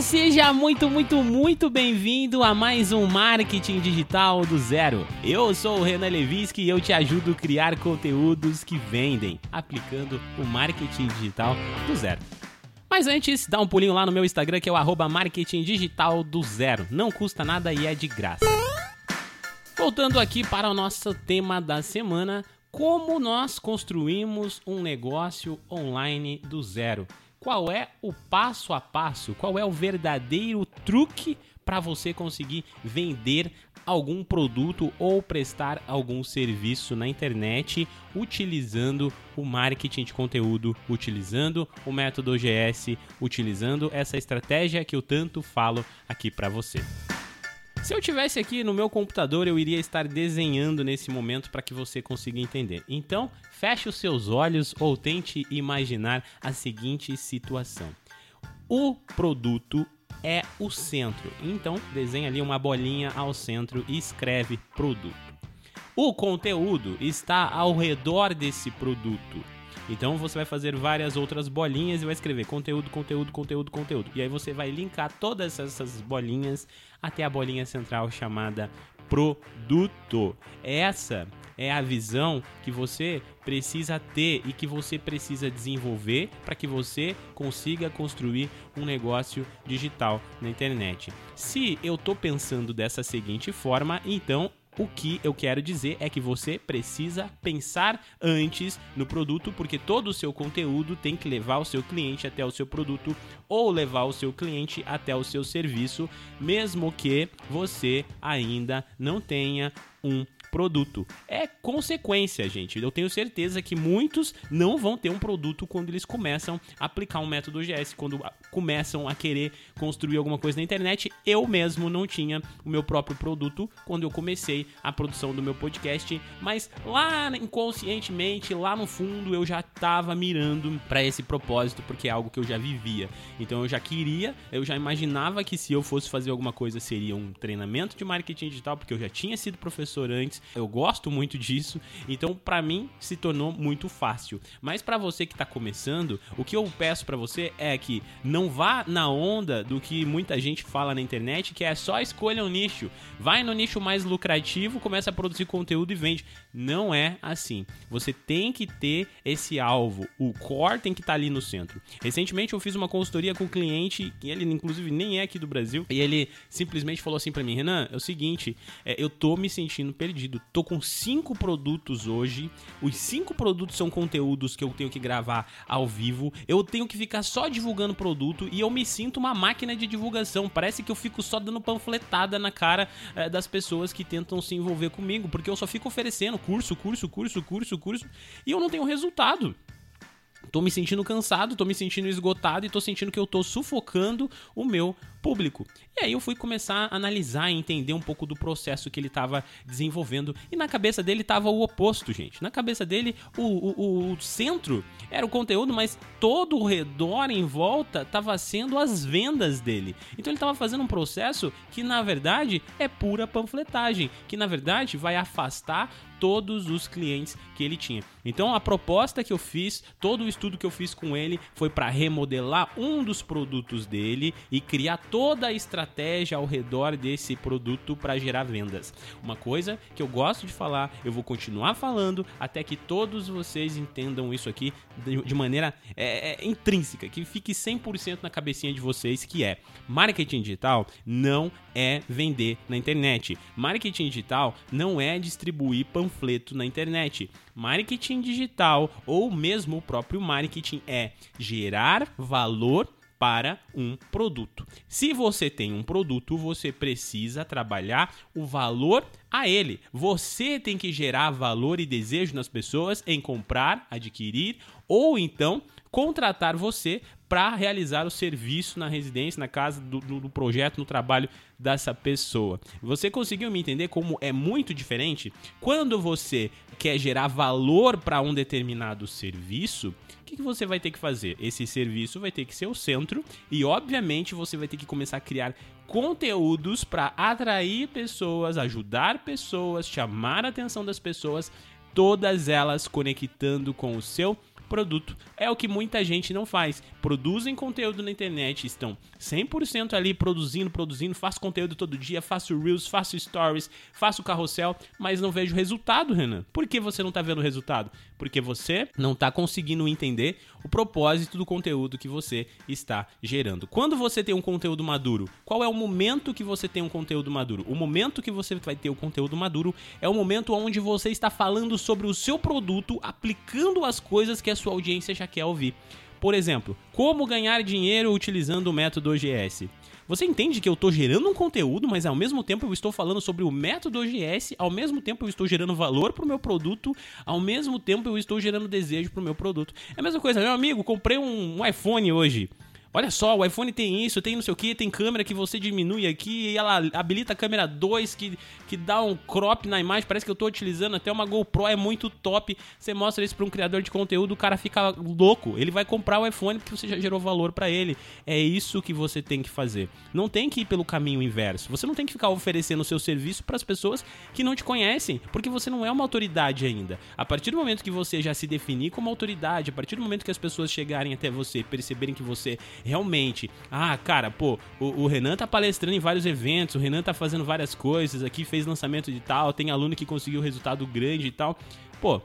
Seja muito, muito, muito bem-vindo a mais um Marketing Digital do Zero. Eu sou o Renan Levinsky e eu te ajudo a criar conteúdos que vendem, aplicando o marketing digital do zero. Mas antes, dá um pulinho lá no meu Instagram que é o arroba marketing digital do zero. Não custa nada e é de graça. Voltando aqui para o nosso tema da semana, como nós construímos um negócio online do zero qual é o passo a passo, qual é o verdadeiro truque para você conseguir vender algum produto ou prestar algum serviço na internet utilizando o marketing de conteúdo, utilizando o método OGS, utilizando essa estratégia que eu tanto falo aqui para você. Se eu tivesse aqui no meu computador, eu iria estar desenhando nesse momento para que você consiga entender. Então, feche os seus olhos ou tente imaginar a seguinte situação. O produto é o centro. Então, desenhe ali uma bolinha ao centro e escreve produto. O conteúdo está ao redor desse produto. Então você vai fazer várias outras bolinhas e vai escrever conteúdo, conteúdo, conteúdo, conteúdo. E aí você vai linkar todas essas bolinhas até a bolinha central chamada produto. Essa é a visão que você precisa ter e que você precisa desenvolver para que você consiga construir um negócio digital na internet. Se eu estou pensando dessa seguinte forma, então o que eu quero dizer é que você precisa pensar antes no produto, porque todo o seu conteúdo tem que levar o seu cliente até o seu produto ou levar o seu cliente até o seu serviço, mesmo que você ainda não tenha um produto. É consequência, gente. Eu tenho certeza que muitos não vão ter um produto quando eles começam a aplicar um método GS, quando começam a querer construir alguma coisa na internet. Eu mesmo não tinha o meu próprio produto quando eu comecei a produção do meu podcast, mas lá inconscientemente, lá no fundo, eu já estava mirando para esse propósito, porque é algo que eu já vivia. Então eu já queria, eu já imaginava que se eu fosse fazer alguma coisa seria um treinamento de marketing digital, porque eu já tinha sido professor antes, eu gosto muito disso, então para mim se tornou muito fácil. Mas para você que está começando, o que eu peço para você é que não vá na onda do que muita gente fala na internet, que é só escolha um nicho. Vai no nicho mais lucrativo, começa a produzir conteúdo e vende. Não é assim. Você tem que ter esse alvo. O core tem que estar tá ali no centro. Recentemente eu fiz uma consultoria com um cliente, que ele inclusive nem é aqui do Brasil, e ele simplesmente falou assim para mim: Renan, é o seguinte, é, eu tô me sentindo perdido. Tô com cinco produtos hoje. Os cinco produtos são conteúdos que eu tenho que gravar ao vivo. Eu tenho que ficar só divulgando produto e eu me sinto uma máquina de divulgação. Parece que eu fico só dando panfletada na cara é, das pessoas que tentam se envolver comigo, porque eu só fico oferecendo curso, curso, curso, curso, curso e eu não tenho resultado. Tô me sentindo cansado, tô me sentindo esgotado e tô sentindo que eu tô sufocando o meu público. E aí eu fui começar a analisar e entender um pouco do processo que ele estava desenvolvendo. E na cabeça dele estava o oposto, gente. Na cabeça dele, o, o, o centro era o conteúdo, mas todo o redor em volta estava sendo as vendas dele. Então ele estava fazendo um processo que na verdade é pura panfletagem, que na verdade vai afastar todos os clientes que ele tinha. Então a proposta que eu fiz, todo o estudo que eu fiz com ele foi para remodelar um dos produtos dele e criar toda a estratégia ao redor desse produto para gerar vendas. Uma coisa que eu gosto de falar, eu vou continuar falando até que todos vocês entendam isso aqui de, maneira é, é, intrínseca, que fique 100% na cabecinha de vocês, que é marketing digital não é vender na internet. Marketing digital não é distribuir panfleto na internet. Marketing digital ou mesmo o próprio marketing é gerar valor para um produto. Se você tem um produto, você precisa trabalhar o valor a ele. Você tem que gerar valor e desejo nas pessoas em comprar, adquirir ou então contratar você para realizar o serviço na residência, na casa do, do, projeto, no trabalho dessa pessoa. Você conseguiu me entender como é muito diferente? Quando você quer gerar valor para um determinado serviço, o que, que você vai ter que fazer? Esse serviço vai ter que ser o centro e, obviamente, você vai ter que começar a criar conteúdos para atrair pessoas, ajudar pessoas, chamar a atenção das pessoas, todas elas conectando com o seu produto. É o que muita gente não faz. Produzem conteúdo na internet, estão 100% ali produzindo, produzindo, faço conteúdo todo dia, faço reels, faço stories, faço carrossel, mas não vejo resultado, Renan. Por que você não está vendo resultado? Porque você não está conseguindo entender o propósito do conteúdo que você está gerando. Quando você tem um conteúdo maduro, qual é o momento que você tem um conteúdo maduro? O momento que você vai ter o conteúdo maduro é o momento onde você está falando sobre o seu produto, aplicando as coisas que a sua audiência já quer ouvir. Por exemplo, como ganhar dinheiro utilizando o método OGS. Você entende que eu estou gerando um conteúdo, mas ao mesmo tempo eu estou falando sobre o método OGS, ao mesmo tempo eu estou gerando valor para o meu produto, ao mesmo tempo eu estou gerando desejo para o meu produto. É a mesma coisa, meu amigo, comprei um, um iPhone hoje. Olha só, o iPhone tem isso, tem não sei o que, tem câmera que você diminui aqui e ela habilita a câmera 2 que, que dá um crop na imagem. Parece que eu tô utilizando até uma GoPro, é muito top. Você mostra isso para um criador de conteúdo, o cara fica louco. Ele vai comprar o iPhone porque você já gerou valor para ele. É isso que você tem que fazer. Não tem que ir pelo caminho inverso. Você não tem que ficar oferecendo o seu serviço para as pessoas que não te conhecem, porque você não é uma autoridade ainda. A partir do momento que você já se definir como autoridade, a partir do momento que as pessoas chegarem até você, perceberem que você realmente, ah, cara, pô, o, o, Renan tá palestrando em vários eventos, o Renan tá fazendo várias coisas aqui, fez lançamento de tal, tem aluno que conseguiu resultado grande e tal. Pô,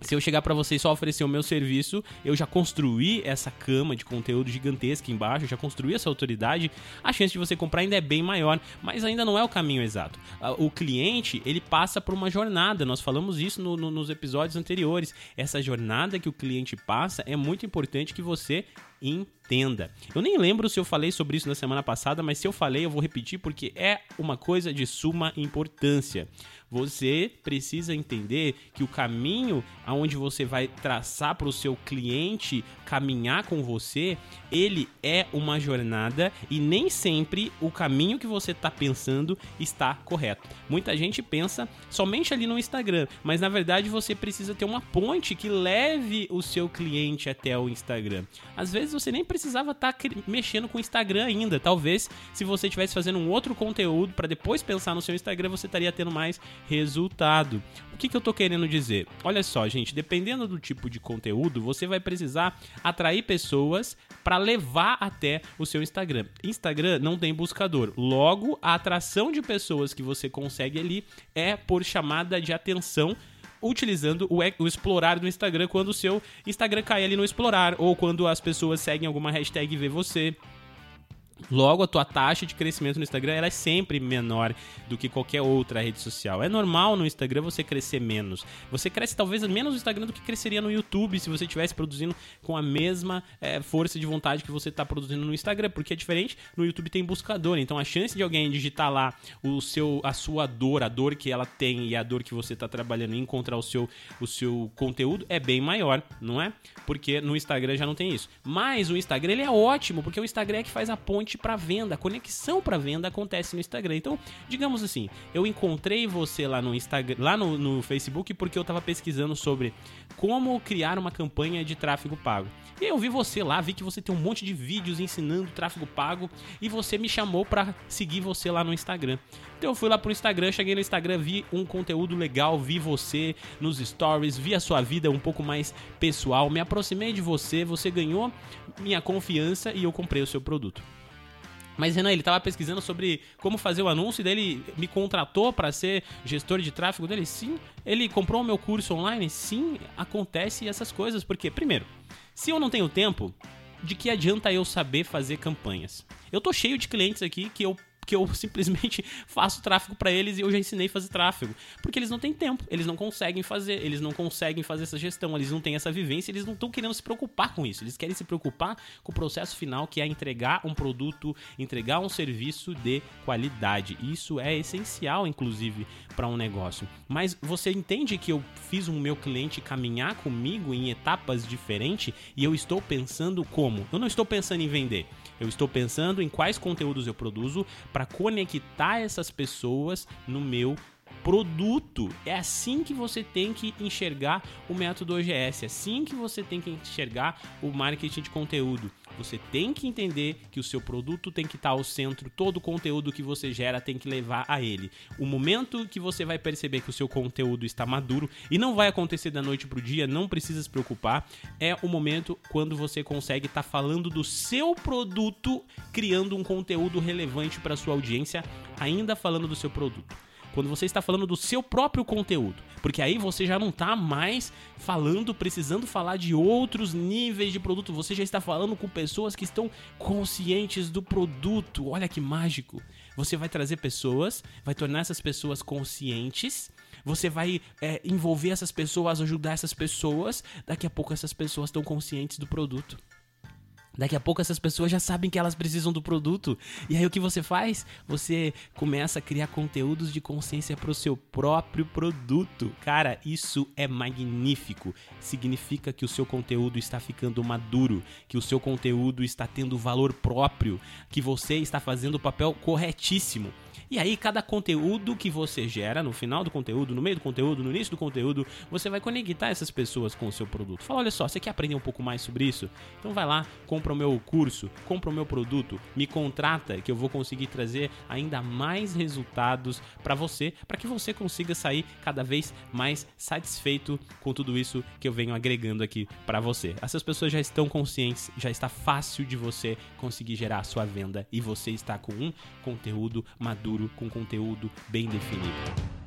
se eu chegar para vocês só oferecer o meu serviço, eu já construí essa cama de conteúdo gigantesca embaixo, já construí essa autoridade, a chance de você comprar ainda é bem maior, mas ainda não é o caminho exato. O cliente, ele passa por uma jornada, nós falamos isso no, no, nos episódios anteriores. Essa jornada que o cliente passa é muito importante que você entenda. Eu nem lembro se eu falei sobre isso na semana passada, mas se eu falei, eu vou repetir porque é uma coisa de suma importância. Você precisa entender que o caminho aonde você vai traçar para o seu cliente caminhar com você, ele é uma jornada e nem sempre o caminho que você está pensando está correto. Muita gente pensa somente ali no Instagram, mas na verdade você precisa ter uma ponte que leve o seu cliente até o Instagram. Às vezes você nem precisava estar tá mexendo com o Instagram ainda. Talvez se você estivesse fazendo um outro conteúdo para depois pensar no seu Instagram, você estaria tendo mais resultado. O que, que eu tô querendo dizer? Olha só, gente, dependendo do tipo de conteúdo, você vai precisar atrair pessoas para levar até o seu Instagram. Instagram não tem buscador, logo a atração de pessoas que você consegue ali é por chamada de atenção utilizando o, o, explorar do Instagram quando o seu Instagram cai ali no explorar ou quando as pessoas seguem alguma hashtag e vê você. Logo, a tua taxa de crescimento no Instagram ela é sempre menor do que qualquer outra rede social. É normal no Instagram você crescer menos. Você cresce talvez menos no Instagram do que cresceria no YouTube se você estivesse produzindo com a mesma é, força de vontade que você está produzindo no Instagram, porque é diferente. No YouTube tem buscador, então a chance de alguém digitar lá o seu, a sua dor, a dor que ela tem e a dor que você está trabalhando e encontrar o seu, o seu conteúdo é bem maior, não é? Porque no Instagram já não tem isso. Mas o Instagram ele é ótimo, porque o Instagram é que faz a ponte para venda, a conexão para venda acontece no Instagram. Então, digamos assim, eu encontrei você lá no Instagram, lá no, no Facebook porque eu estava pesquisando sobre como criar uma campanha de tráfego pago. E eu vi você lá, vi que você tem um monte de vídeos ensinando tráfego pago e você me chamou para seguir você lá no Instagram. Então eu fui lá pro Instagram, cheguei no Instagram, vi um conteúdo legal, vi você nos stories, vi a sua vida um pouco mais pessoal, me aproximei de você, você ganhou minha confiança e eu comprei o seu produto. Mas Renan, ele estava pesquisando sobre como fazer o anúncio e daí ele me contratou para ser gestor de tráfego dele. Sim, ele comprou o meu curso online. Sim, acontece essas coisas. Porque, primeiro, se eu não tenho tempo, de que adianta eu saber fazer campanhas? Eu tô cheio de clientes aqui que eu que eu simplesmente faço tráfego para eles e eu já ensinei a fazer tráfego. Porque eles não têm tempo, eles não conseguem fazer, eles não conseguem fazer essa gestão, eles não têm essa vivência, eles não estão querendo se preocupar com isso. Eles querem se preocupar com o processo final, que é entregar um produto, entregar um serviço de qualidade. Isso é essencial, inclusive, para um negócio. Mas você entende que eu fiz o meu cliente caminhar comigo em etapas diferentes e eu estou pensando como? Eu não estou pensando em vender. Eu estou pensando em quais conteúdos eu produzo para conectar essas pessoas no meu produto. É assim que você tem que enxergar o método OGS, é assim que você tem que enxergar o marketing de conteúdo. Você tem que entender que o seu produto tem que estar ao centro, todo o conteúdo que você gera tem que levar a ele. O momento que você vai perceber que o seu conteúdo está maduro e não vai acontecer da noite pro dia, não precisa se preocupar, é o momento quando você consegue estar falando do seu produto, criando um conteúdo relevante para sua audiência, ainda falando do seu produto quando você está falando do seu próprio conteúdo. Porque aí você já não está mais falando, precisando falar de outros níveis de produto. Você já está falando com pessoas que estão conscientes do produto. Olha que mágico. Você vai trazer pessoas, vai tornar essas pessoas conscientes. Você vai é, envolver essas pessoas, ajudar essas pessoas. Daqui a pouco essas pessoas estão conscientes do produto. Daqui a pouco essas pessoas já sabem que elas precisam do produto. E aí o que você faz? Você começa a criar conteúdos de consciência para o seu próprio produto. Cara, isso é magnífico. Significa que o seu conteúdo está ficando maduro, que o seu conteúdo está tendo valor próprio, que você está fazendo o papel corretíssimo. E aí, cada conteúdo que você gera, no final do conteúdo, no meio do conteúdo, no início do conteúdo, você vai conectar essas pessoas com o seu produto. Fala, olha só, você quer aprender um pouco mais sobre isso? Então vai lá, compra o meu curso, compra o meu produto, me contrata que eu vou conseguir trazer ainda mais resultados para você, para que você consiga sair cada vez mais satisfeito com tudo isso que eu venho agregando aqui para você. Essas pessoas já estão conscientes, já está fácil de você conseguir gerar a sua venda e você está com um conteúdo maduro com conteúdo bem definido.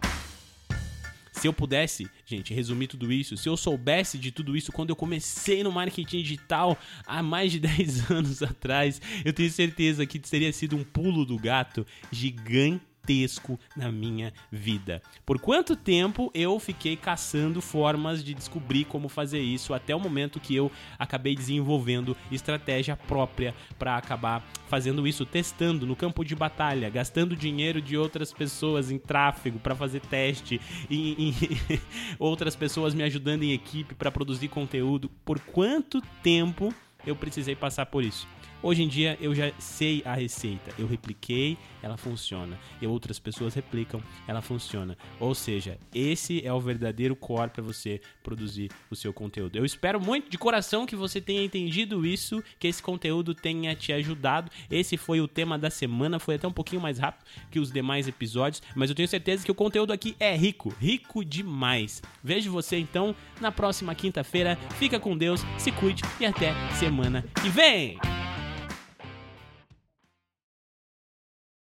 Se eu pudesse, gente, resumir tudo isso, se eu soubesse de tudo isso quando eu comecei no marketing digital há mais de 10 anos atrás, eu tenho certeza que teria sido um pulo do gato gigante gigantesco na minha vida. Por quanto tempo eu fiquei caçando formas de descobrir como fazer isso até o momento que eu acabei desenvolvendo estratégia própria para acabar fazendo isso, testando no campo de batalha, gastando dinheiro de outras pessoas em tráfego para fazer teste e, e outras pessoas me ajudando em equipe para produzir conteúdo. Por quanto tempo eu precisei passar por isso? Hoje em dia eu já sei a receita, eu repliquei, ela funciona. E outras pessoas replicam, ela funciona. Ou seja, esse é o verdadeiro core para você produzir o seu conteúdo. Eu espero muito de coração que você tenha entendido isso, que esse conteúdo tenha te ajudado. Esse foi o tema da semana, foi até um pouquinho mais rápido que os demais episódios, mas eu tenho certeza que o conteúdo aqui é rico, rico demais. Vejo você então na próxima quinta-feira. Fica com Deus, se cuide e até semana que vem.